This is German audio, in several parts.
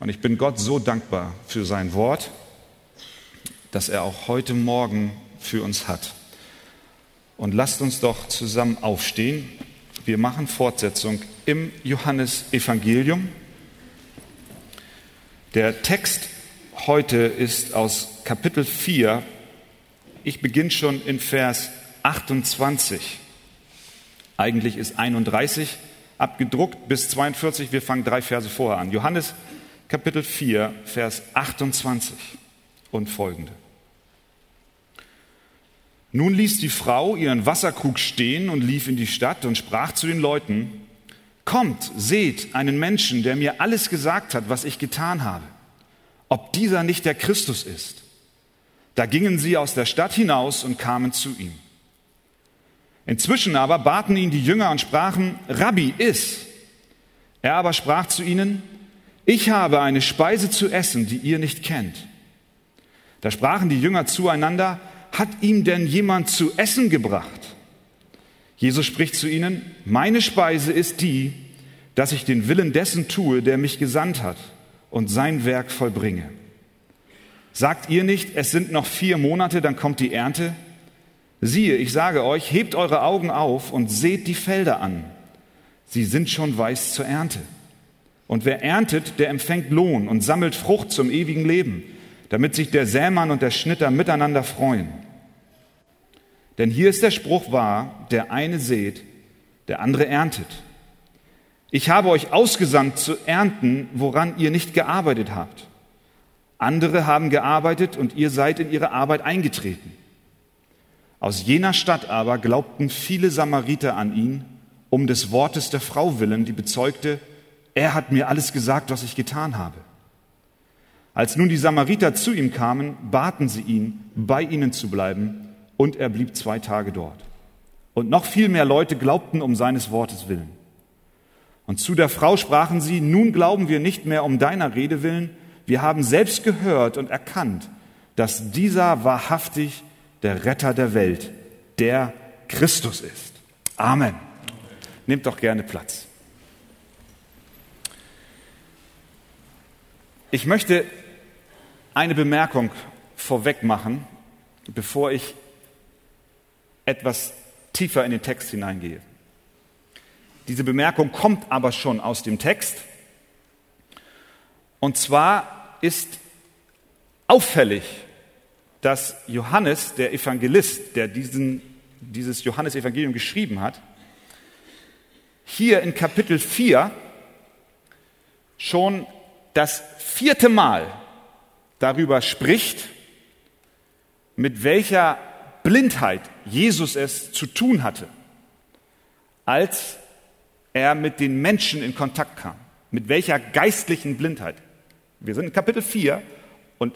Und ich bin Gott so dankbar für sein Wort, das er auch heute Morgen für uns hat. Und lasst uns doch zusammen aufstehen. Wir machen Fortsetzung im Johannesevangelium. Der Text heute ist aus Kapitel 4. Ich beginne schon in Vers 28. Eigentlich ist 31 abgedruckt bis 42. Wir fangen drei Verse vorher an. Johannes Kapitel 4, Vers 28 und folgende. Nun ließ die Frau ihren Wasserkrug stehen und lief in die Stadt und sprach zu den Leuten, Kommt, seht einen Menschen, der mir alles gesagt hat, was ich getan habe, ob dieser nicht der Christus ist. Da gingen sie aus der Stadt hinaus und kamen zu ihm. Inzwischen aber baten ihn die Jünger und sprachen, Rabbi, iss. Er aber sprach zu ihnen, ich habe eine Speise zu essen, die ihr nicht kennt. Da sprachen die Jünger zueinander, hat ihm denn jemand zu essen gebracht? Jesus spricht zu ihnen, meine Speise ist die, dass ich den Willen dessen tue, der mich gesandt hat und sein Werk vollbringe. Sagt ihr nicht, es sind noch vier Monate, dann kommt die Ernte? Siehe, ich sage euch, hebt eure Augen auf und seht die Felder an. Sie sind schon weiß zur Ernte. Und wer erntet, der empfängt Lohn und sammelt Frucht zum ewigen Leben, damit sich der Sämann und der Schnitter miteinander freuen. Denn hier ist der Spruch wahr, der eine sät, der andere erntet. Ich habe euch ausgesandt zu ernten, woran ihr nicht gearbeitet habt. Andere haben gearbeitet und ihr seid in ihre Arbeit eingetreten. Aus jener Stadt aber glaubten viele Samariter an ihn, um des Wortes der Frau willen, die bezeugte, er hat mir alles gesagt, was ich getan habe. Als nun die Samariter zu ihm kamen, baten sie ihn, bei ihnen zu bleiben, und er blieb zwei Tage dort. Und noch viel mehr Leute glaubten um seines Wortes willen. Und zu der Frau sprachen sie, nun glauben wir nicht mehr um deiner Rede willen, wir haben selbst gehört und erkannt, dass dieser wahrhaftig der Retter der Welt, der Christus ist. Amen. Nehmt doch gerne Platz. Ich möchte eine Bemerkung vorweg machen, bevor ich etwas tiefer in den Text hineingehe. Diese Bemerkung kommt aber schon aus dem Text. Und zwar ist auffällig, dass Johannes, der Evangelist, der diesen, dieses Johannesevangelium geschrieben hat, hier in Kapitel 4 schon das vierte Mal darüber spricht, mit welcher Blindheit Jesus es zu tun hatte, als er mit den Menschen in Kontakt kam. Mit welcher geistlichen Blindheit. Wir sind in Kapitel 4 und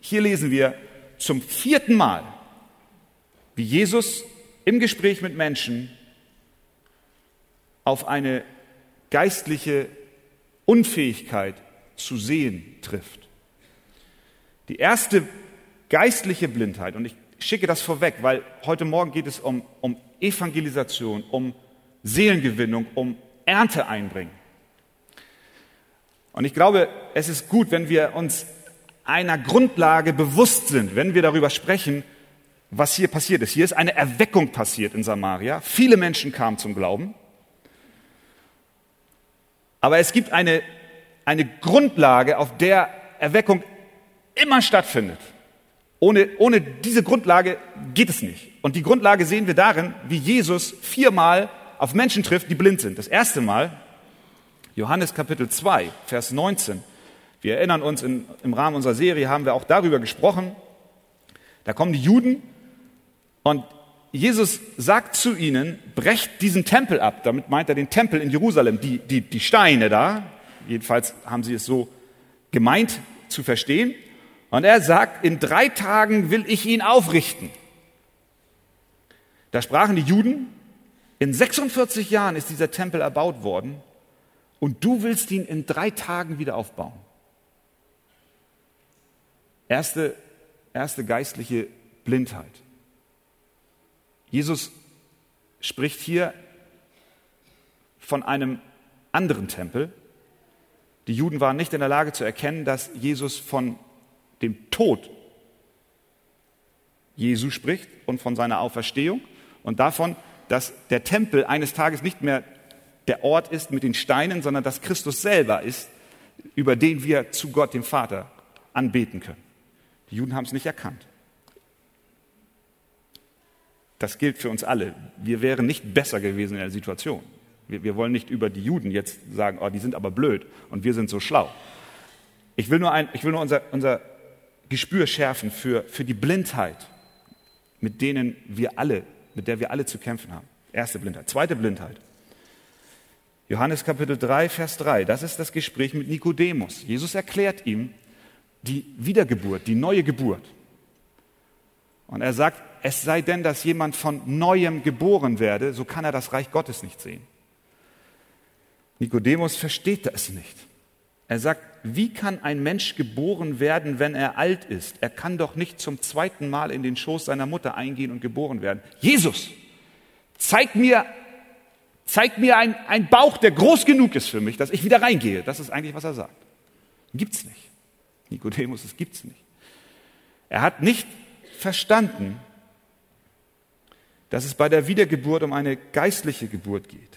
hier lesen wir, zum vierten Mal, wie Jesus im Gespräch mit Menschen auf eine geistliche Unfähigkeit zu sehen trifft. Die erste geistliche Blindheit, und ich schicke das vorweg, weil heute Morgen geht es um, um Evangelisation, um Seelengewinnung, um Ernte einbringen. Und ich glaube, es ist gut, wenn wir uns einer Grundlage bewusst sind, wenn wir darüber sprechen, was hier passiert ist. Hier ist eine Erweckung passiert in Samaria. Viele Menschen kamen zum Glauben. Aber es gibt eine, eine Grundlage, auf der Erweckung immer stattfindet. Ohne, ohne diese Grundlage geht es nicht. Und die Grundlage sehen wir darin, wie Jesus viermal auf Menschen trifft, die blind sind. Das erste Mal, Johannes Kapitel 2, Vers 19. Wir erinnern uns, in, im Rahmen unserer Serie haben wir auch darüber gesprochen. Da kommen die Juden und Jesus sagt zu ihnen, brecht diesen Tempel ab. Damit meint er den Tempel in Jerusalem, die, die, die Steine da. Jedenfalls haben sie es so gemeint zu verstehen. Und er sagt, in drei Tagen will ich ihn aufrichten. Da sprachen die Juden, in 46 Jahren ist dieser Tempel erbaut worden und du willst ihn in drei Tagen wieder aufbauen. Erste, erste geistliche Blindheit. Jesus spricht hier von einem anderen Tempel, Die Juden waren nicht in der Lage zu erkennen, dass Jesus von dem Tod Jesu spricht und von seiner Auferstehung und davon, dass der Tempel eines Tages nicht mehr der Ort ist mit den Steinen, sondern dass Christus selber ist, über den wir zu Gott, dem Vater, anbeten können. Die Juden haben es nicht erkannt. Das gilt für uns alle. Wir wären nicht besser gewesen in der Situation. Wir, wir wollen nicht über die Juden jetzt sagen, oh, die sind aber blöd und wir sind so schlau. Ich will nur, ein, ich will nur unser, unser Gespür schärfen für, für die Blindheit, mit denen wir alle, mit der wir alle zu kämpfen haben. Erste Blindheit. Zweite Blindheit. Johannes Kapitel 3, Vers 3. Das ist das Gespräch mit Nikodemus. Jesus erklärt ihm die Wiedergeburt, die neue Geburt. Und er sagt, es sei denn, dass jemand von neuem geboren werde, so kann er das Reich Gottes nicht sehen. Nikodemus versteht das nicht. Er sagt, wie kann ein Mensch geboren werden, wenn er alt ist? Er kann doch nicht zum zweiten Mal in den Schoß seiner Mutter eingehen und geboren werden. Jesus, zeig mir, zeig mir einen Bauch, der groß genug ist für mich, dass ich wieder reingehe. Das ist eigentlich, was er sagt. Gibt's nicht. Nikodemus, es gibt's nicht. Er hat nicht verstanden, dass es bei der Wiedergeburt um eine geistliche Geburt geht.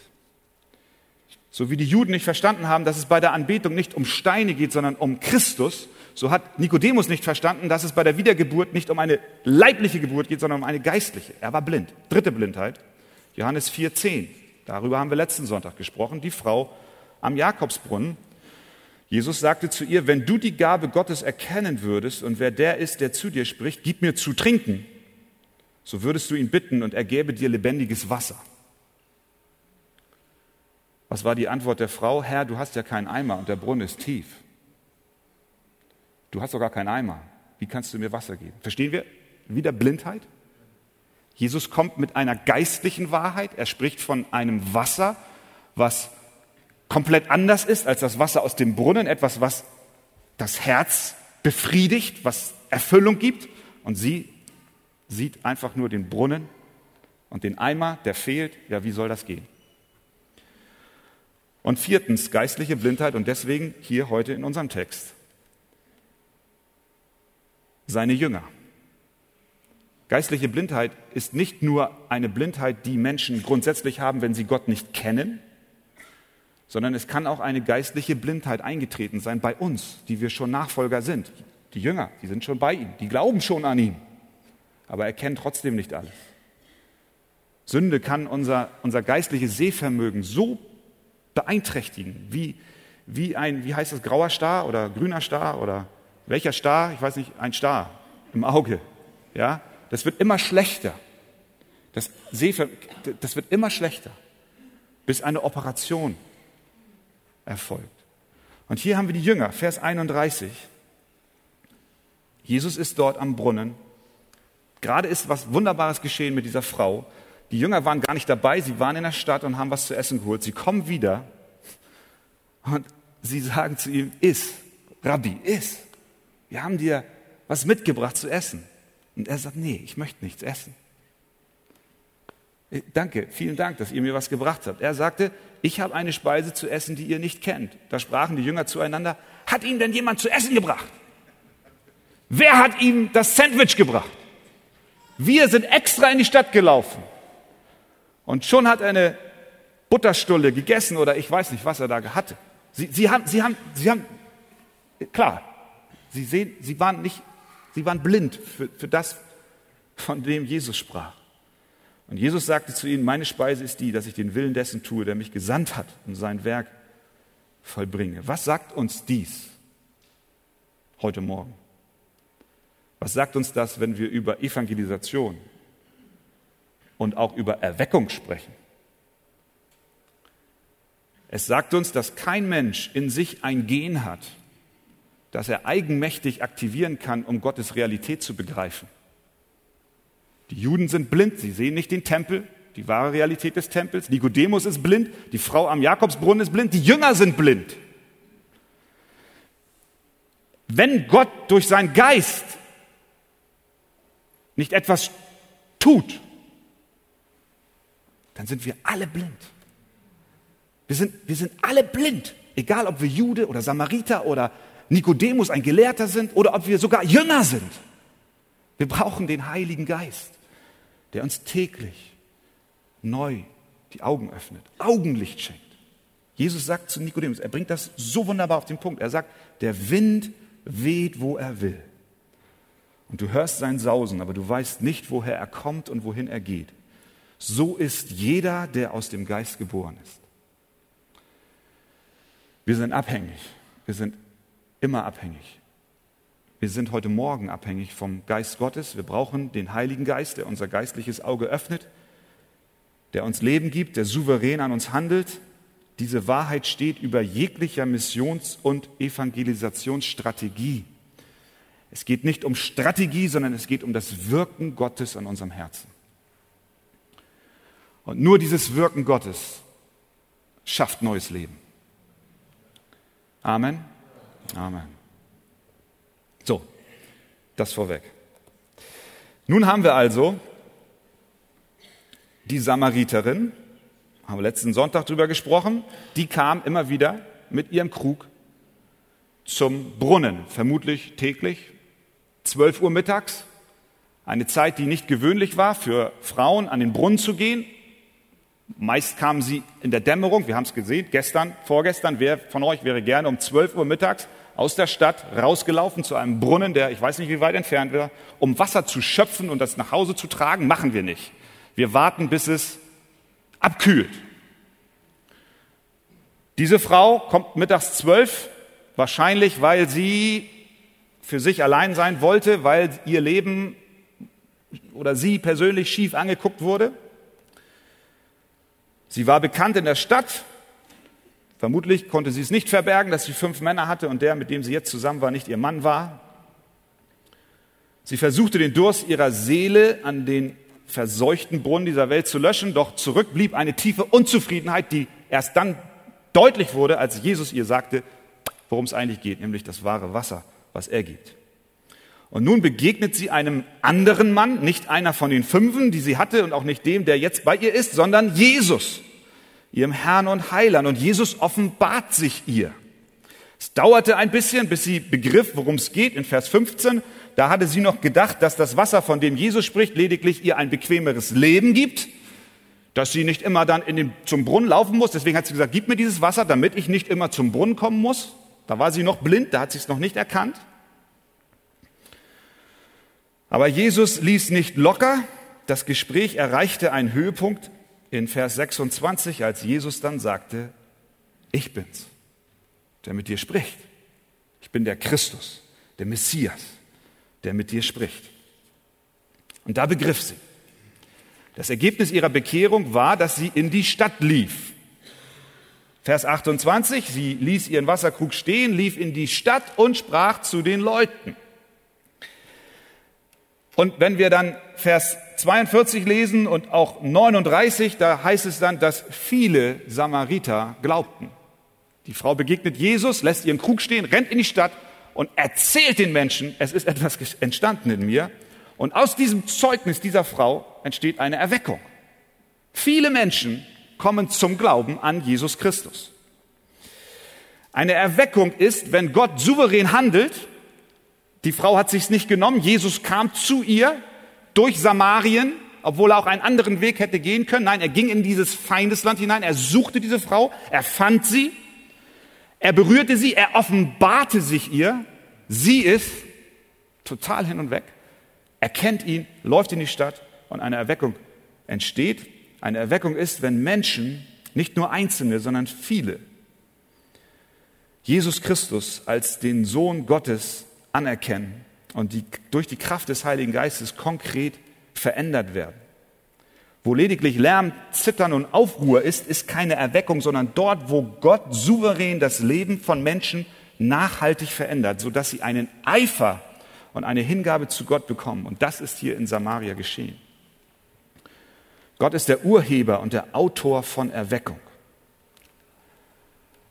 So wie die Juden nicht verstanden haben, dass es bei der Anbetung nicht um Steine geht, sondern um Christus, so hat Nikodemus nicht verstanden, dass es bei der Wiedergeburt nicht um eine leibliche Geburt geht, sondern um eine geistliche. Er war blind. Dritte Blindheit. Johannes 4,10. Darüber haben wir letzten Sonntag gesprochen. Die Frau am Jakobsbrunnen. Jesus sagte zu ihr, wenn du die Gabe Gottes erkennen würdest und wer der ist, der zu dir spricht, gib mir zu trinken, so würdest du ihn bitten und er gäbe dir lebendiges Wasser. Was war die Antwort der Frau? Herr, du hast ja keinen Eimer und der Brunnen ist tief. Du hast doch gar keinen Eimer. Wie kannst du mir Wasser geben? Verstehen wir? Wieder Blindheit? Jesus kommt mit einer geistlichen Wahrheit. Er spricht von einem Wasser, was komplett anders ist als das Wasser aus dem Brunnen. Etwas, was das Herz befriedigt, was Erfüllung gibt. Und sie sieht einfach nur den Brunnen und den Eimer, der fehlt. Ja, wie soll das gehen? Und viertens, geistliche Blindheit und deswegen hier heute in unserem Text. Seine Jünger. Geistliche Blindheit ist nicht nur eine Blindheit, die Menschen grundsätzlich haben, wenn sie Gott nicht kennen, sondern es kann auch eine geistliche Blindheit eingetreten sein bei uns, die wir schon Nachfolger sind. Die Jünger, die sind schon bei ihm, die glauben schon an ihn, aber erkennen trotzdem nicht alles. Sünde kann unser, unser geistliches Sehvermögen so beeinträchtigen, wie, wie ein, wie heißt das, grauer Star oder grüner Star oder welcher Star? Ich weiß nicht, ein Star im Auge. Ja, das wird immer schlechter. Das, Sehver das wird immer schlechter, bis eine Operation erfolgt. Und hier haben wir die Jünger, Vers 31. Jesus ist dort am Brunnen. Gerade ist was Wunderbares geschehen mit dieser Frau. Die Jünger waren gar nicht dabei, sie waren in der Stadt und haben was zu essen geholt. Sie kommen wieder und sie sagen zu ihm, iss, Rabbi, iss. Wir haben dir was mitgebracht zu essen. Und er sagt, nee, ich möchte nichts essen. Äh, danke, vielen Dank, dass ihr mir was gebracht habt. Er sagte, ich habe eine Speise zu essen, die ihr nicht kennt. Da sprachen die Jünger zueinander, hat Ihnen denn jemand zu essen gebracht? Wer hat ihm das Sandwich gebracht? Wir sind extra in die Stadt gelaufen. Und schon hat er eine Butterstulle gegessen oder ich weiß nicht, was er da hatte. Sie, sie, haben, sie, haben, sie haben, klar, sie, sehen, sie, waren, nicht, sie waren blind für, für das, von dem Jesus sprach. Und Jesus sagte zu ihnen, meine Speise ist die, dass ich den Willen dessen tue, der mich gesandt hat und sein Werk vollbringe. Was sagt uns dies heute Morgen? Was sagt uns das, wenn wir über Evangelisation und auch über Erweckung sprechen. Es sagt uns, dass kein Mensch in sich ein Gen hat, das er eigenmächtig aktivieren kann, um Gottes Realität zu begreifen. Die Juden sind blind, sie sehen nicht den Tempel, die wahre Realität des Tempels. Nikodemus ist blind, die Frau am Jakobsbrunnen ist blind, die Jünger sind blind. Wenn Gott durch seinen Geist nicht etwas tut, dann sind wir alle blind. Wir sind, wir sind alle blind. Egal, ob wir Jude oder Samariter oder Nikodemus, ein Gelehrter sind oder ob wir sogar Jünger sind. Wir brauchen den Heiligen Geist, der uns täglich neu die Augen öffnet, Augenlicht schenkt. Jesus sagt zu Nikodemus, er bringt das so wunderbar auf den Punkt. Er sagt, der Wind weht, wo er will. Und du hörst sein Sausen, aber du weißt nicht, woher er kommt und wohin er geht. So ist jeder, der aus dem Geist geboren ist. Wir sind abhängig. Wir sind immer abhängig. Wir sind heute Morgen abhängig vom Geist Gottes. Wir brauchen den Heiligen Geist, der unser geistliches Auge öffnet, der uns Leben gibt, der souverän an uns handelt. Diese Wahrheit steht über jeglicher Missions- und Evangelisationsstrategie. Es geht nicht um Strategie, sondern es geht um das Wirken Gottes an unserem Herzen. Und nur dieses Wirken Gottes schafft neues Leben. Amen. Amen. So, das vorweg. Nun haben wir also die Samariterin, haben wir letzten Sonntag drüber gesprochen, die kam immer wieder mit ihrem Krug zum Brunnen, vermutlich täglich, 12 Uhr mittags, eine Zeit, die nicht gewöhnlich war für Frauen, an den Brunnen zu gehen. Meist kamen sie in der Dämmerung, wir haben es gesehen, gestern, vorgestern, wer von euch wäre gerne um 12 Uhr mittags aus der Stadt rausgelaufen zu einem Brunnen, der ich weiß nicht wie weit entfernt war, um Wasser zu schöpfen und das nach Hause zu tragen, machen wir nicht. Wir warten, bis es abkühlt. Diese Frau kommt mittags zwölf, wahrscheinlich weil sie für sich allein sein wollte, weil ihr Leben oder sie persönlich schief angeguckt wurde. Sie war bekannt in der Stadt, Vermutlich konnte sie es nicht verbergen, dass sie fünf Männer hatte und der, mit dem sie jetzt zusammen war, nicht ihr Mann war. Sie versuchte den Durst ihrer Seele an den verseuchten Brunnen dieser Welt zu löschen, doch zurück blieb eine tiefe Unzufriedenheit, die erst dann deutlich wurde, als Jesus ihr sagte, worum es eigentlich geht, nämlich das wahre Wasser, was er gibt. Und nun begegnet sie einem anderen Mann, nicht einer von den Fünfen, die sie hatte und auch nicht dem, der jetzt bei ihr ist, sondern Jesus ihrem Herrn und Heiland. Und Jesus offenbart sich ihr. Es dauerte ein bisschen, bis sie begriff, worum es geht. In Vers 15, da hatte sie noch gedacht, dass das Wasser, von dem Jesus spricht, lediglich ihr ein bequemeres Leben gibt, dass sie nicht immer dann in den, zum Brunnen laufen muss. Deswegen hat sie gesagt, gib mir dieses Wasser, damit ich nicht immer zum Brunnen kommen muss. Da war sie noch blind, da hat sie es noch nicht erkannt. Aber Jesus ließ nicht locker. Das Gespräch erreichte einen Höhepunkt in Vers 26, als Jesus dann sagte, ich bin's, der mit dir spricht. Ich bin der Christus, der Messias, der mit dir spricht. Und da begriff sie. Das Ergebnis ihrer Bekehrung war, dass sie in die Stadt lief. Vers 28, sie ließ ihren Wasserkrug stehen, lief in die Stadt und sprach zu den Leuten. Und wenn wir dann Vers 42 lesen und auch 39, da heißt es dann, dass viele Samariter glaubten. Die Frau begegnet Jesus, lässt ihren Krug stehen, rennt in die Stadt und erzählt den Menschen, es ist etwas entstanden in mir. Und aus diesem Zeugnis dieser Frau entsteht eine Erweckung. Viele Menschen kommen zum Glauben an Jesus Christus. Eine Erweckung ist, wenn Gott souverän handelt die Frau hat sich's nicht genommen. Jesus kam zu ihr durch Samarien, obwohl er auch einen anderen Weg hätte gehen können. Nein, er ging in dieses Feindesland hinein. Er suchte diese Frau. Er fand sie. Er berührte sie. Er offenbarte sich ihr. Sie ist total hin und weg. Erkennt ihn, läuft in die Stadt und eine Erweckung entsteht. Eine Erweckung ist, wenn Menschen, nicht nur Einzelne, sondern viele, Jesus Christus als den Sohn Gottes anerkennen und die durch die Kraft des Heiligen Geistes konkret verändert werden. Wo lediglich Lärm, Zittern und Aufruhr ist, ist keine Erweckung, sondern dort, wo Gott souverän das Leben von Menschen nachhaltig verändert, sodass sie einen Eifer und eine Hingabe zu Gott bekommen. Und das ist hier in Samaria geschehen. Gott ist der Urheber und der Autor von Erweckung.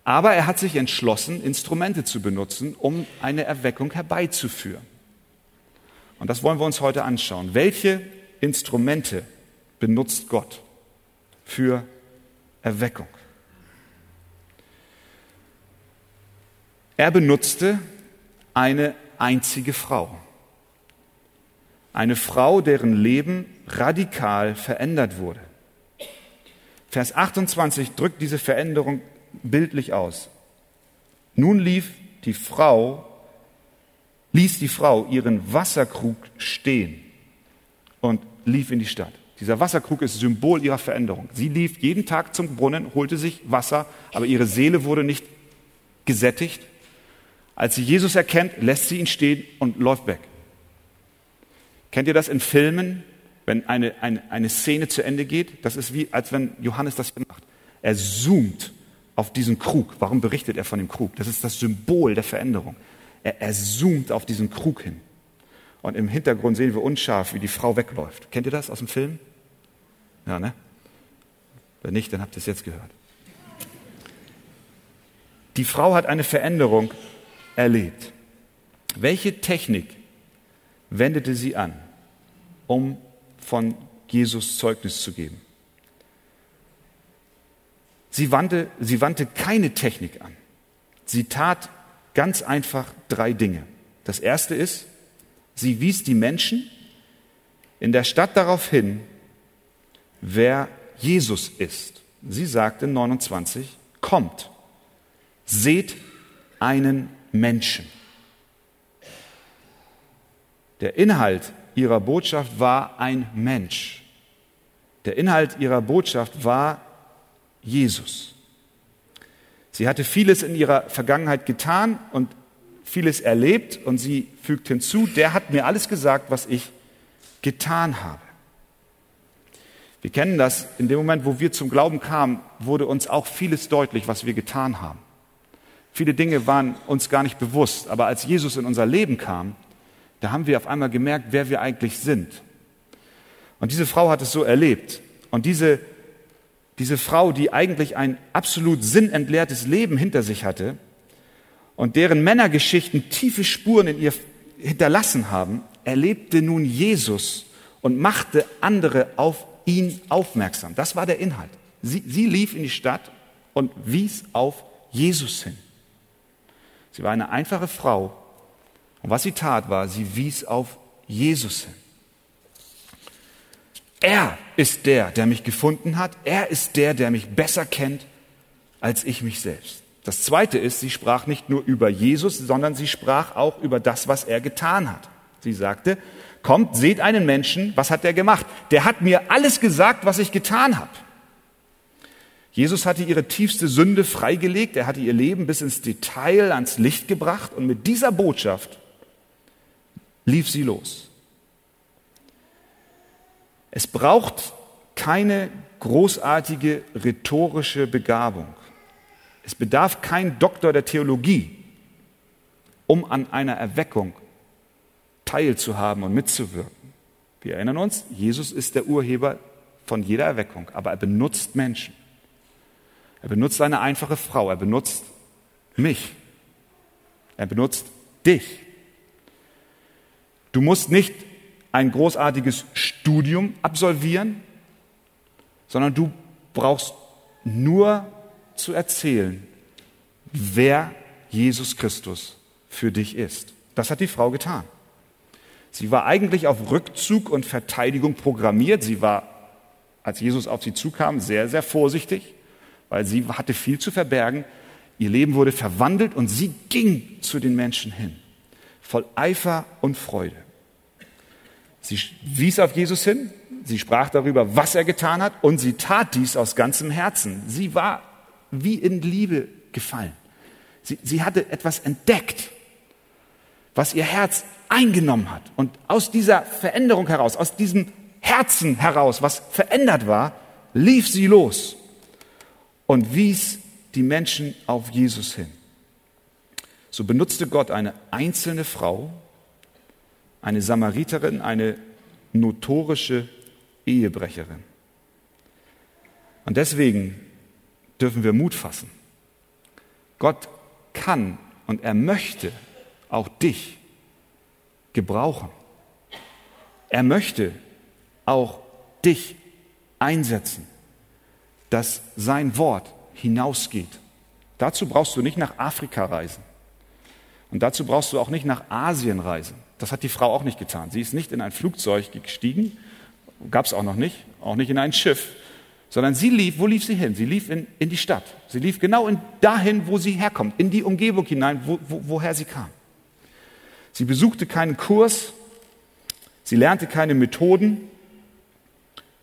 Aber er hat sich entschlossen, Instrumente zu benutzen, um eine Erweckung herbeizuführen. Und das wollen wir uns heute anschauen. Welche Instrumente benutzt Gott für Erweckung? Er benutzte eine einzige Frau. Eine Frau, deren Leben radikal verändert wurde. Vers 28 drückt diese Veränderung bildlich aus. Nun lief die Frau, ließ die Frau ihren Wasserkrug stehen und lief in die Stadt. Dieser Wasserkrug ist Symbol ihrer Veränderung. Sie lief jeden Tag zum Brunnen, holte sich Wasser, aber ihre Seele wurde nicht gesättigt. Als sie Jesus erkennt, lässt sie ihn stehen und läuft weg. Kennt ihr das in Filmen, wenn eine, eine, eine Szene zu Ende geht? Das ist wie, als wenn Johannes das macht. Er zoomt auf diesen Krug. Warum berichtet er von dem Krug? Das ist das Symbol der Veränderung. Er, er zoomt auf diesen Krug hin. Und im Hintergrund sehen wir unscharf, wie die Frau wegläuft. Kennt ihr das aus dem Film? Ja, ne? Wenn nicht, dann habt ihr es jetzt gehört. Die Frau hat eine Veränderung erlebt. Welche Technik wendete sie an, um von Jesus Zeugnis zu geben? Sie wandte, sie wandte keine Technik an. Sie tat ganz einfach drei Dinge. Das erste ist, sie wies die Menschen in der Stadt darauf hin, wer Jesus ist. Sie sagte 29, kommt, seht einen Menschen. Der Inhalt ihrer Botschaft war ein Mensch. Der Inhalt ihrer Botschaft war Jesus. Sie hatte vieles in ihrer Vergangenheit getan und vieles erlebt und sie fügt hinzu, der hat mir alles gesagt, was ich getan habe. Wir kennen das, in dem Moment, wo wir zum Glauben kamen, wurde uns auch vieles deutlich, was wir getan haben. Viele Dinge waren uns gar nicht bewusst, aber als Jesus in unser Leben kam, da haben wir auf einmal gemerkt, wer wir eigentlich sind. Und diese Frau hat es so erlebt. Und diese, diese Frau, die eigentlich ein absolut sinnentleertes Leben hinter sich hatte und deren Männergeschichten tiefe Spuren in ihr hinterlassen haben, erlebte nun Jesus und machte andere auf ihn aufmerksam. Das war der Inhalt. Sie, sie lief in die Stadt und wies auf Jesus hin. Sie war eine einfache Frau. Und was sie tat, war, sie wies auf Jesus hin. Er ist der, der mich gefunden hat. Er ist der, der mich besser kennt als ich mich selbst. Das Zweite ist, sie sprach nicht nur über Jesus, sondern sie sprach auch über das, was er getan hat. Sie sagte, kommt, seht einen Menschen, was hat er gemacht? Der hat mir alles gesagt, was ich getan habe. Jesus hatte ihre tiefste Sünde freigelegt, er hatte ihr Leben bis ins Detail ans Licht gebracht und mit dieser Botschaft lief sie los. Es braucht keine großartige rhetorische Begabung. Es bedarf kein Doktor der Theologie, um an einer Erweckung teilzuhaben und mitzuwirken. Wir erinnern uns, Jesus ist der Urheber von jeder Erweckung, aber er benutzt Menschen. Er benutzt eine einfache Frau, er benutzt mich, er benutzt dich. Du musst nicht ein großartiges Studium absolvieren, sondern du brauchst nur zu erzählen, wer Jesus Christus für dich ist. Das hat die Frau getan. Sie war eigentlich auf Rückzug und Verteidigung programmiert. Sie war, als Jesus auf sie zukam, sehr, sehr vorsichtig weil sie hatte viel zu verbergen. Ihr Leben wurde verwandelt und sie ging zu den Menschen hin, voll Eifer und Freude. Sie wies auf Jesus hin, sie sprach darüber, was er getan hat und sie tat dies aus ganzem Herzen. Sie war wie in Liebe gefallen. Sie, sie hatte etwas entdeckt, was ihr Herz eingenommen hat. Und aus dieser Veränderung heraus, aus diesem Herzen heraus, was verändert war, lief sie los und wies die Menschen auf Jesus hin. So benutzte Gott eine einzelne Frau, eine Samariterin, eine notorische Ehebrecherin. Und deswegen dürfen wir Mut fassen. Gott kann und er möchte auch dich gebrauchen. Er möchte auch dich einsetzen dass sein Wort hinausgeht. Dazu brauchst du nicht nach Afrika reisen. Und dazu brauchst du auch nicht nach Asien reisen. Das hat die Frau auch nicht getan. Sie ist nicht in ein Flugzeug gestiegen, gab es auch noch nicht, auch nicht in ein Schiff, sondern sie lief, wo lief sie hin? Sie lief in, in die Stadt. Sie lief genau in, dahin, wo sie herkommt, in die Umgebung hinein, wo, wo, woher sie kam. Sie besuchte keinen Kurs, sie lernte keine Methoden,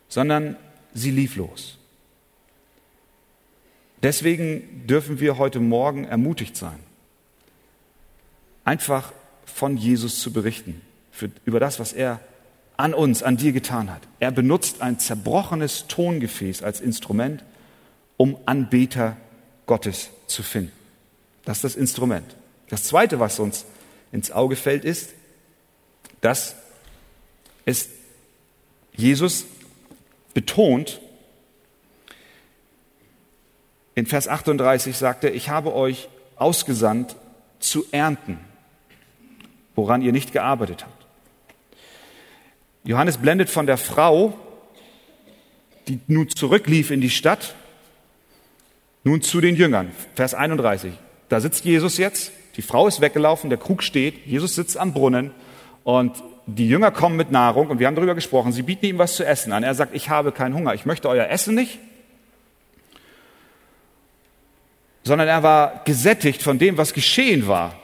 sondern sie lief los. Deswegen dürfen wir heute Morgen ermutigt sein, einfach von Jesus zu berichten, für, über das, was er an uns, an dir getan hat. Er benutzt ein zerbrochenes Tongefäß als Instrument, um Anbeter Gottes zu finden. Das ist das Instrument. Das Zweite, was uns ins Auge fällt, ist, dass es Jesus betont, in Vers 38 sagt er, ich habe euch ausgesandt zu ernten, woran ihr nicht gearbeitet habt. Johannes blendet von der Frau, die nun zurücklief in die Stadt, nun zu den Jüngern. Vers 31. Da sitzt Jesus jetzt, die Frau ist weggelaufen, der Krug steht, Jesus sitzt am Brunnen und die Jünger kommen mit Nahrung und wir haben darüber gesprochen. Sie bieten ihm was zu essen an. Er sagt, ich habe keinen Hunger, ich möchte euer Essen nicht, sondern er war gesättigt von dem, was geschehen war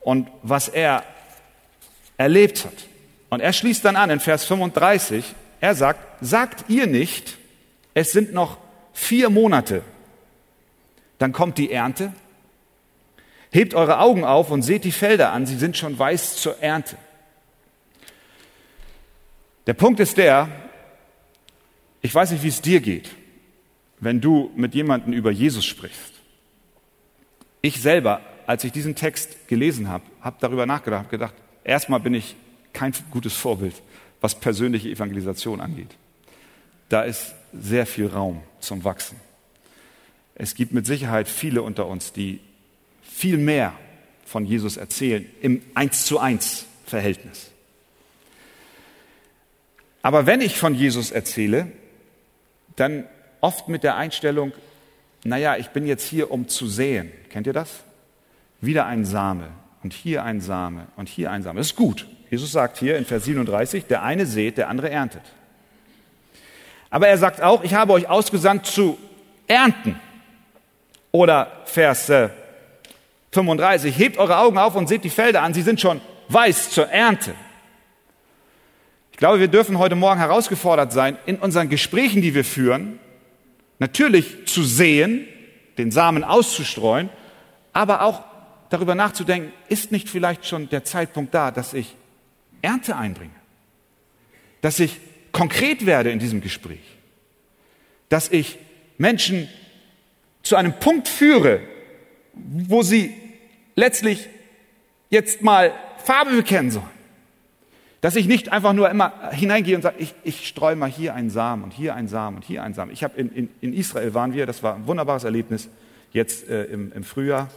und was er erlebt hat. Und er schließt dann an in Vers 35, er sagt, sagt ihr nicht, es sind noch vier Monate, dann kommt die Ernte. Hebt eure Augen auf und seht die Felder an, sie sind schon weiß zur Ernte. Der Punkt ist der, ich weiß nicht, wie es dir geht, wenn du mit jemandem über Jesus sprichst. Ich selber, als ich diesen Text gelesen habe, habe darüber nachgedacht, gedacht, erstmal bin ich kein gutes Vorbild, was persönliche Evangelisation angeht. Da ist sehr viel Raum zum Wachsen. Es gibt mit Sicherheit viele unter uns, die viel mehr von Jesus erzählen im Eins zu eins Verhältnis. Aber wenn ich von Jesus erzähle, dann oft mit der Einstellung, naja, ich bin jetzt hier, um zu säen. Kennt ihr das? Wieder ein Same und hier ein Same und hier ein Same. Das ist gut. Jesus sagt hier in Vers 37, der eine sät, der andere erntet. Aber er sagt auch, ich habe euch ausgesandt zu ernten. Oder Vers 35, hebt eure Augen auf und seht die Felder an, sie sind schon weiß zur Ernte. Ich glaube, wir dürfen heute Morgen herausgefordert sein, in unseren Gesprächen, die wir führen, natürlich zu sehen, den Samen auszustreuen, aber auch darüber nachzudenken, ist nicht vielleicht schon der Zeitpunkt da, dass ich Ernte einbringe. Dass ich konkret werde in diesem Gespräch. Dass ich Menschen zu einem Punkt führe, wo sie letztlich jetzt mal Farbe bekennen sollen. Dass ich nicht einfach nur immer hineingehe und sage, ich, ich streue mal hier einen Samen und hier einen Samen und hier einen Samen. Ich habe in, in, in Israel waren wir, das war ein wunderbares Erlebnis, jetzt äh, im, im Frühjahr.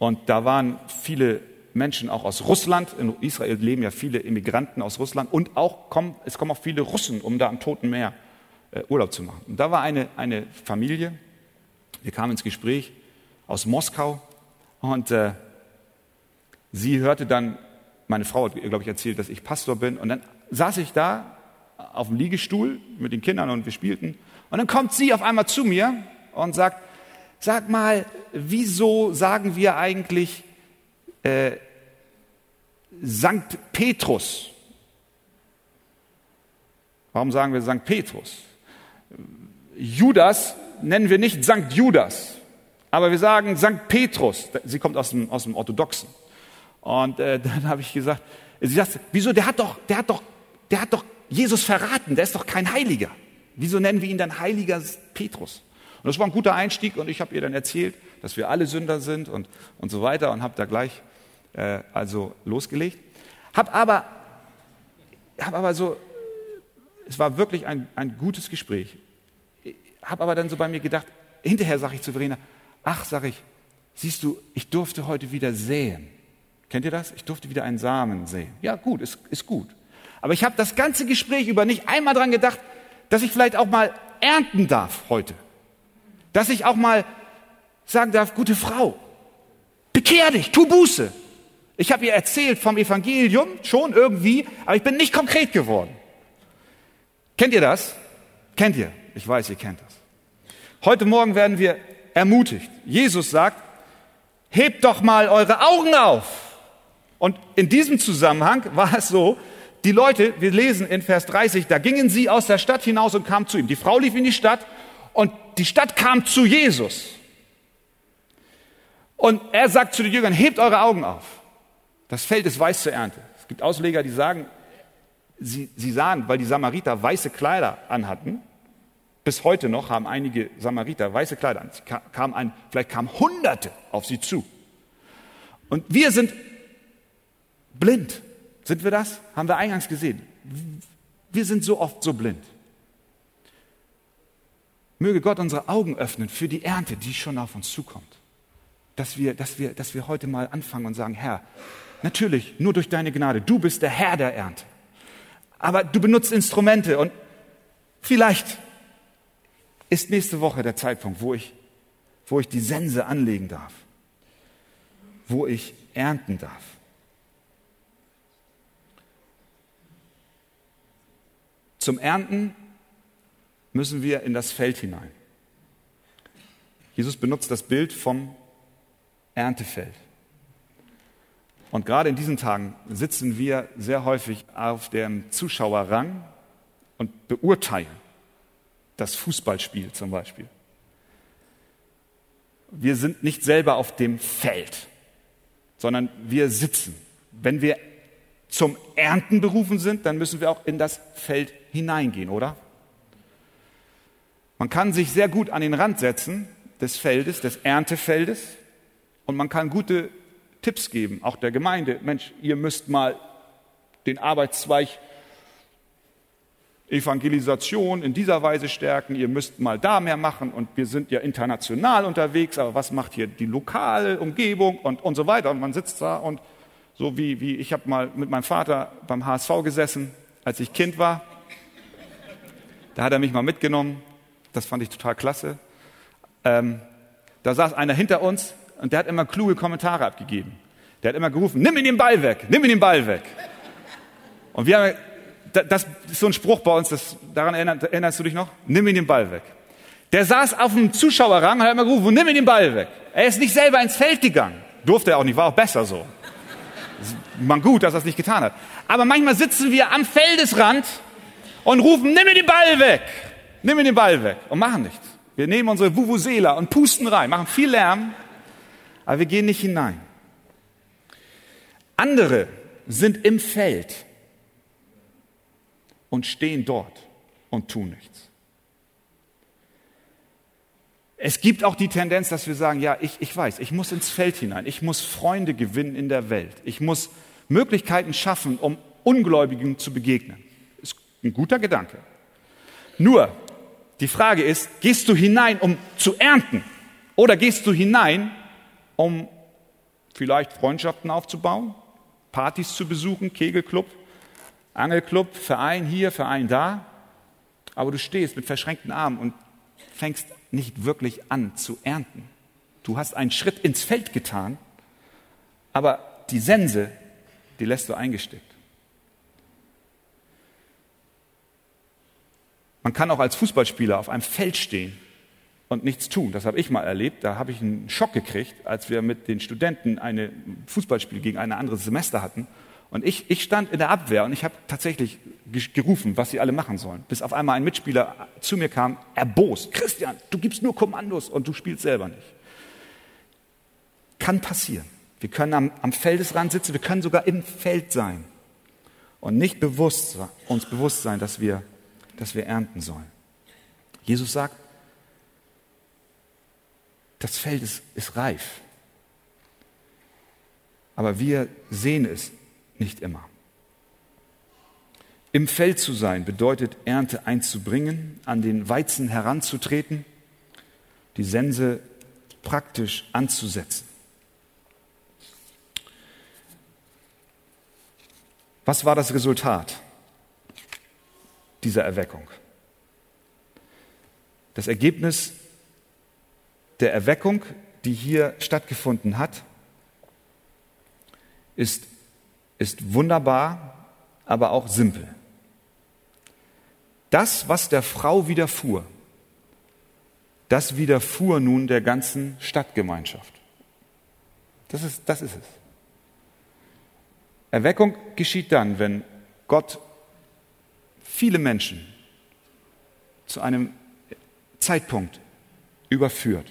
Und da waren viele Menschen auch aus Russland. In Israel leben ja viele Immigranten aus Russland und auch kommen, es kommen auch viele Russen, um da am Toten Meer äh, Urlaub zu machen. Und da war eine, eine Familie, wir kamen ins Gespräch aus Moskau und äh, sie hörte dann, meine Frau hat, glaube ich, erzählt, dass ich Pastor bin und dann saß ich da auf dem Liegestuhl mit den Kindern und wir spielten und dann kommt sie auf einmal zu mir und sagt, sag mal, wieso sagen wir eigentlich äh, Sankt Petrus. Warum sagen wir Sankt Petrus? Judas nennen wir nicht Sankt Judas, aber wir sagen Sankt Petrus. Sie kommt aus dem, aus dem Orthodoxen. Und äh, dann habe ich gesagt, sie sagt, wieso, der hat doch, der hat doch, der hat doch Jesus verraten, der ist doch kein Heiliger. Wieso nennen wir ihn dann Heiliger Petrus? Und das war ein guter Einstieg und ich habe ihr dann erzählt, dass wir alle Sünder sind und, und so weiter und habe da gleich äh, also losgelegt. Hab aber, hab aber so, es war wirklich ein, ein gutes Gespräch. Hab aber dann so bei mir gedacht, hinterher sage ich zu Verena, ach, sage ich, siehst du, ich durfte heute wieder säen. Kennt ihr das? Ich durfte wieder einen Samen säen. Ja, gut, ist, ist gut. Aber ich habe das ganze Gespräch über nicht einmal dran gedacht, dass ich vielleicht auch mal ernten darf heute. Dass ich auch mal sagen darf, gute Frau, Bekehr dich, tu Buße. Ich habe ihr erzählt vom Evangelium, schon irgendwie, aber ich bin nicht konkret geworden. Kennt ihr das? Kennt ihr? Ich weiß, ihr kennt das. Heute Morgen werden wir ermutigt. Jesus sagt, hebt doch mal eure Augen auf. Und in diesem Zusammenhang war es so, die Leute, wir lesen in Vers 30, da gingen sie aus der Stadt hinaus und kamen zu ihm. Die Frau lief in die Stadt und die Stadt kam zu Jesus. Und er sagt zu den Jüngern, hebt eure Augen auf. Das Feld ist weiß zur Ernte. Es gibt Ausleger, die sagen, sie, sie sahen, weil die Samariter weiße Kleider anhatten, bis heute noch haben einige Samariter weiße Kleider an. Kam ein, vielleicht kamen Hunderte auf sie zu. Und wir sind blind. Sind wir das? Haben wir eingangs gesehen. Wir sind so oft so blind. Möge Gott unsere Augen öffnen für die Ernte, die schon auf uns zukommt. Dass wir, dass wir, dass wir heute mal anfangen und sagen, Herr, natürlich, nur durch deine Gnade, du bist der Herr der Ernte. Aber du benutzt Instrumente und vielleicht ist nächste Woche der Zeitpunkt, wo ich, wo ich die Sense anlegen darf, wo ich ernten darf. Zum Ernten müssen wir in das Feld hinein. Jesus benutzt das Bild vom Erntefeld. Und gerade in diesen Tagen sitzen wir sehr häufig auf dem Zuschauerrang und beurteilen das Fußballspiel zum Beispiel. Wir sind nicht selber auf dem Feld, sondern wir sitzen. Wenn wir zum Ernten berufen sind, dann müssen wir auch in das Feld hineingehen, oder? Man kann sich sehr gut an den Rand setzen des Feldes, des Erntefeldes, und man kann gute Tipps geben, auch der Gemeinde. Mensch, ihr müsst mal den Arbeitszweig Evangelisation in dieser Weise stärken, ihr müsst mal da mehr machen und wir sind ja international unterwegs, aber was macht hier die lokale Umgebung und, und so weiter. Und man sitzt da und so wie, wie ich habe mal mit meinem Vater beim HSV gesessen, als ich Kind war. Da hat er mich mal mitgenommen, das fand ich total klasse. Ähm, da saß einer hinter uns und der hat immer kluge Kommentare abgegeben. Der hat immer gerufen, nimm ihn den Ball weg, nimm ihn den Ball weg. Und wir haben das ist so ein Spruch bei uns, das, daran erinnerst, du dich noch? Nimm ihn den Ball weg. Der saß auf dem Zuschauerrang und hat immer gerufen, nimm ihn den Ball weg. Er ist nicht selber ins Feld gegangen. Durfte er auch nicht, war auch besser so. Man gut, dass er es nicht getan hat. Aber manchmal sitzen wir am Feldesrand und rufen, nimm mir den Ball weg. Nimm mir den Ball weg. Und machen nichts. Wir nehmen unsere Vuvuzela und pusten rein, machen viel Lärm, aber wir gehen nicht hinein. Andere sind im Feld und stehen dort und tun nichts. Es gibt auch die Tendenz, dass wir sagen, ja, ich, ich weiß, ich muss ins Feld hinein, ich muss Freunde gewinnen in der Welt, ich muss Möglichkeiten schaffen, um Ungläubigen zu begegnen. Ist ein guter Gedanke. Nur, die Frage ist, gehst du hinein, um zu ernten? Oder gehst du hinein, um vielleicht Freundschaften aufzubauen, Partys zu besuchen, Kegelclub? Angelclub, Verein hier, Verein da, aber du stehst mit verschränkten Armen und fängst nicht wirklich an zu ernten. Du hast einen Schritt ins Feld getan, aber die Sense, die lässt du eingesteckt. Man kann auch als Fußballspieler auf einem Feld stehen und nichts tun. Das habe ich mal erlebt. Da habe ich einen Schock gekriegt, als wir mit den Studenten ein Fußballspiel gegen ein anderes Semester hatten. Und ich, ich stand in der Abwehr und ich habe tatsächlich gerufen, was sie alle machen sollen. Bis auf einmal ein Mitspieler zu mir kam, erbost. Christian, du gibst nur Kommandos und du spielst selber nicht. Kann passieren. Wir können am, am Feldesrand sitzen, wir können sogar im Feld sein und nicht bewusst, uns bewusst sein, dass wir, dass wir ernten sollen. Jesus sagt, das Feld ist, ist reif. Aber wir sehen es nicht immer. Im Feld zu sein bedeutet Ernte einzubringen, an den Weizen heranzutreten, die Sense praktisch anzusetzen. Was war das Resultat dieser Erweckung? Das Ergebnis der Erweckung, die hier stattgefunden hat, ist, ist wunderbar, aber auch simpel. Das, was der Frau widerfuhr, das widerfuhr nun der ganzen Stadtgemeinschaft. Das ist, das ist es. Erweckung geschieht dann, wenn Gott viele Menschen zu einem Zeitpunkt überführt.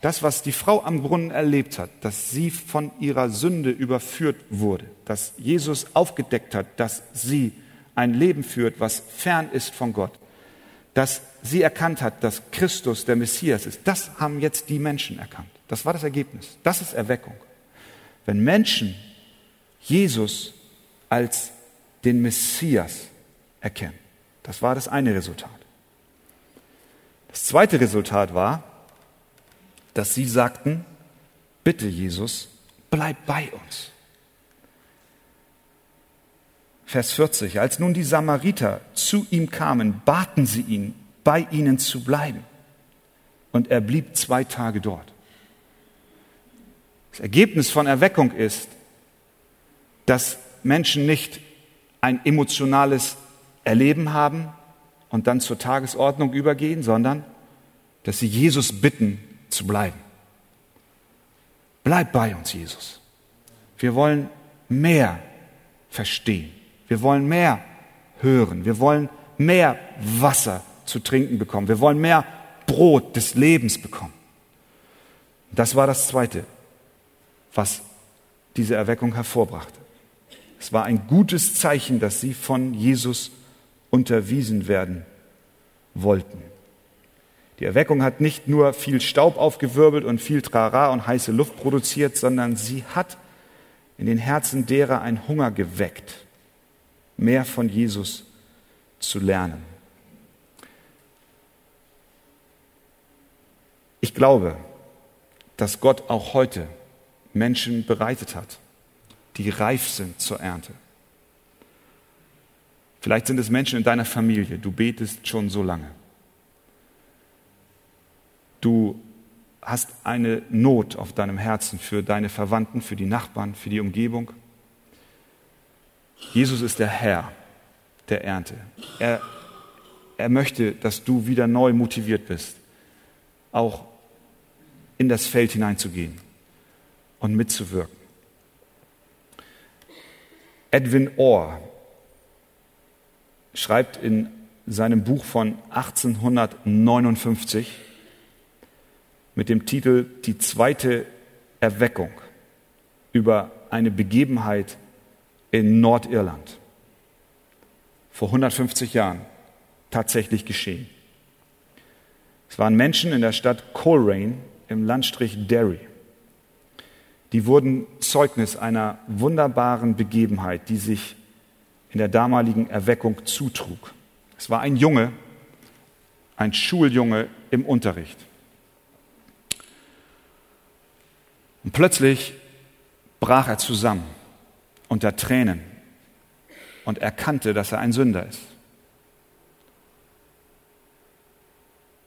Das, was die Frau am Brunnen erlebt hat, dass sie von ihrer Sünde überführt wurde, dass Jesus aufgedeckt hat, dass sie ein Leben führt, was fern ist von Gott, dass sie erkannt hat, dass Christus der Messias ist, das haben jetzt die Menschen erkannt. Das war das Ergebnis. Das ist Erweckung. Wenn Menschen Jesus als den Messias erkennen. Das war das eine Resultat. Das zweite Resultat war, dass sie sagten, bitte Jesus, bleib bei uns. Vers 40, als nun die Samariter zu ihm kamen, baten sie ihn, bei ihnen zu bleiben. Und er blieb zwei Tage dort. Das Ergebnis von Erweckung ist, dass Menschen nicht ein emotionales Erleben haben und dann zur Tagesordnung übergehen, sondern dass sie Jesus bitten zu bleiben. Bleib bei uns, Jesus. Wir wollen mehr verstehen. Wir wollen mehr hören. Wir wollen mehr Wasser zu trinken bekommen. Wir wollen mehr Brot des Lebens bekommen. Das war das Zweite, was diese Erweckung hervorbrachte. Es war ein gutes Zeichen, dass sie von Jesus unterwiesen werden wollten. Die Erweckung hat nicht nur viel Staub aufgewirbelt und viel Trara und heiße Luft produziert, sondern sie hat in den Herzen derer einen Hunger geweckt, mehr von Jesus zu lernen. Ich glaube, dass Gott auch heute Menschen bereitet hat, die reif sind zur Ernte. Vielleicht sind es Menschen in deiner Familie, du betest schon so lange. Du hast eine Not auf deinem Herzen für deine Verwandten, für die Nachbarn, für die Umgebung. Jesus ist der Herr der Ernte. Er, er möchte, dass du wieder neu motiviert bist, auch in das Feld hineinzugehen und mitzuwirken. Edwin Orr schreibt in seinem Buch von 1859, mit dem Titel Die zweite Erweckung über eine Begebenheit in Nordirland. Vor 150 Jahren tatsächlich geschehen. Es waren Menschen in der Stadt Coleraine im Landstrich Derry. Die wurden Zeugnis einer wunderbaren Begebenheit, die sich in der damaligen Erweckung zutrug. Es war ein Junge, ein Schuljunge im Unterricht. Und plötzlich brach er zusammen unter Tränen und erkannte, dass er ein Sünder ist.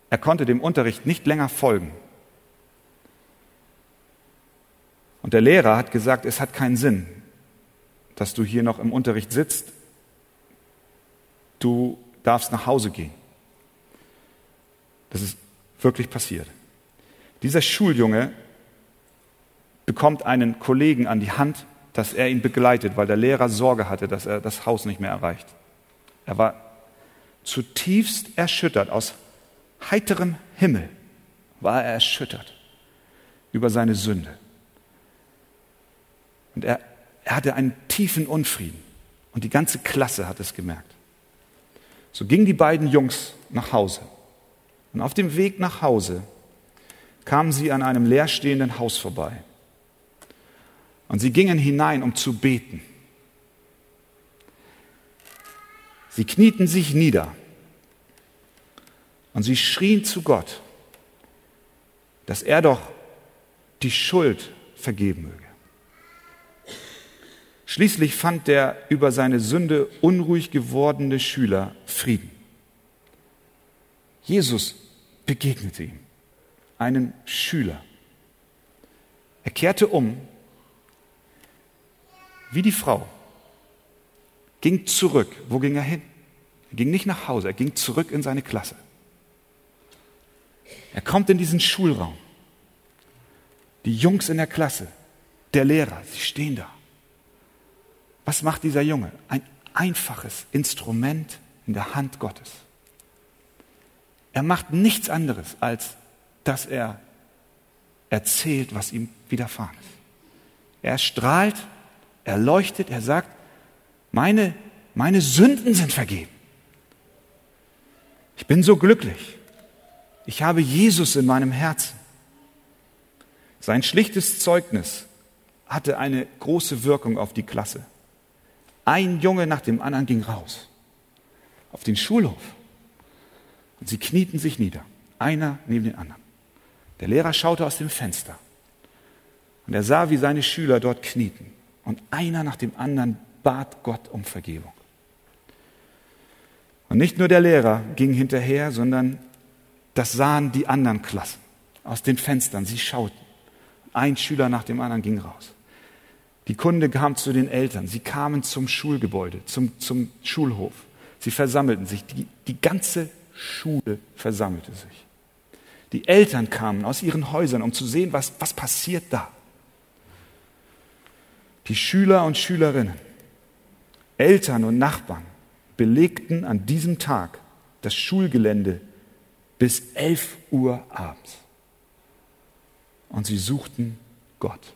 Er konnte dem Unterricht nicht länger folgen. Und der Lehrer hat gesagt, es hat keinen Sinn, dass du hier noch im Unterricht sitzt. Du darfst nach Hause gehen. Das ist wirklich passiert. Dieser Schuljunge bekommt einen Kollegen an die Hand, dass er ihn begleitet, weil der Lehrer Sorge hatte, dass er das Haus nicht mehr erreicht. Er war zutiefst erschüttert, aus heiterem Himmel war er erschüttert über seine Sünde. Und er, er hatte einen tiefen Unfrieden und die ganze Klasse hat es gemerkt. So gingen die beiden Jungs nach Hause. Und auf dem Weg nach Hause kamen sie an einem leerstehenden Haus vorbei. Und sie gingen hinein, um zu beten. Sie knieten sich nieder und sie schrien zu Gott, dass er doch die Schuld vergeben möge. Schließlich fand der über seine Sünde unruhig gewordene Schüler Frieden. Jesus begegnete ihm, einen Schüler. Er kehrte um wie die Frau, ging zurück. Wo ging er hin? Er ging nicht nach Hause, er ging zurück in seine Klasse. Er kommt in diesen Schulraum. Die Jungs in der Klasse, der Lehrer, sie stehen da. Was macht dieser Junge? Ein einfaches Instrument in der Hand Gottes. Er macht nichts anderes, als dass er erzählt, was ihm widerfahren ist. Er strahlt, er leuchtet, er sagt, meine, meine Sünden sind vergeben. Ich bin so glücklich. Ich habe Jesus in meinem Herzen. Sein schlichtes Zeugnis hatte eine große Wirkung auf die Klasse. Ein Junge nach dem anderen ging raus auf den Schulhof und sie knieten sich nieder, einer neben den anderen. Der Lehrer schaute aus dem Fenster und er sah, wie seine Schüler dort knieten und einer nach dem anderen bat Gott um Vergebung. Und nicht nur der Lehrer ging hinterher, sondern das sahen die anderen Klassen aus den Fenstern. Sie schauten. Ein Schüler nach dem anderen ging raus. Die Kunde kam zu den Eltern. Sie kamen zum Schulgebäude, zum, zum Schulhof. Sie versammelten sich. Die, die ganze Schule versammelte sich. Die Eltern kamen aus ihren Häusern, um zu sehen, was, was passiert da. Die Schüler und Schülerinnen, Eltern und Nachbarn belegten an diesem Tag das Schulgelände bis 11 Uhr abends. Und sie suchten Gott.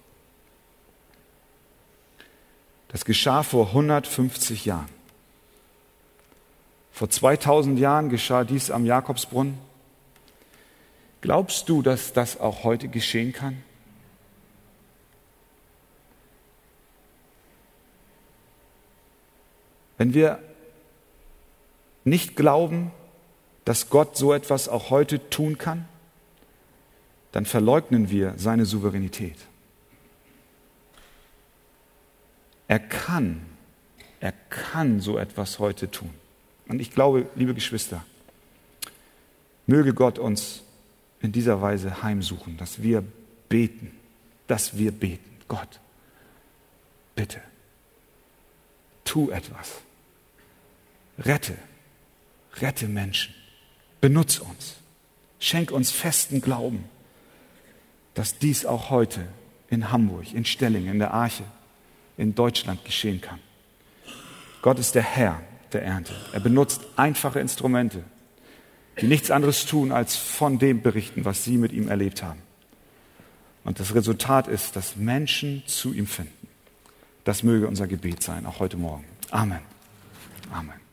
Das geschah vor 150 Jahren. Vor 2000 Jahren geschah dies am Jakobsbrunnen. Glaubst du, dass das auch heute geschehen kann? Wenn wir nicht glauben, dass Gott so etwas auch heute tun kann, dann verleugnen wir seine Souveränität. Er kann, er kann so etwas heute tun. Und ich glaube, liebe Geschwister, möge Gott uns in dieser Weise heimsuchen, dass wir beten, dass wir beten. Gott, bitte, tu etwas. Rette, rette Menschen. Benutz uns. Schenk uns festen Glauben, dass dies auch heute in Hamburg, in Stellingen, in der Arche, in Deutschland geschehen kann. Gott ist der Herr der Ernte. Er benutzt einfache Instrumente, die nichts anderes tun, als von dem berichten, was sie mit ihm erlebt haben. Und das Resultat ist, dass Menschen zu ihm finden. Das möge unser Gebet sein, auch heute Morgen. Amen. Amen.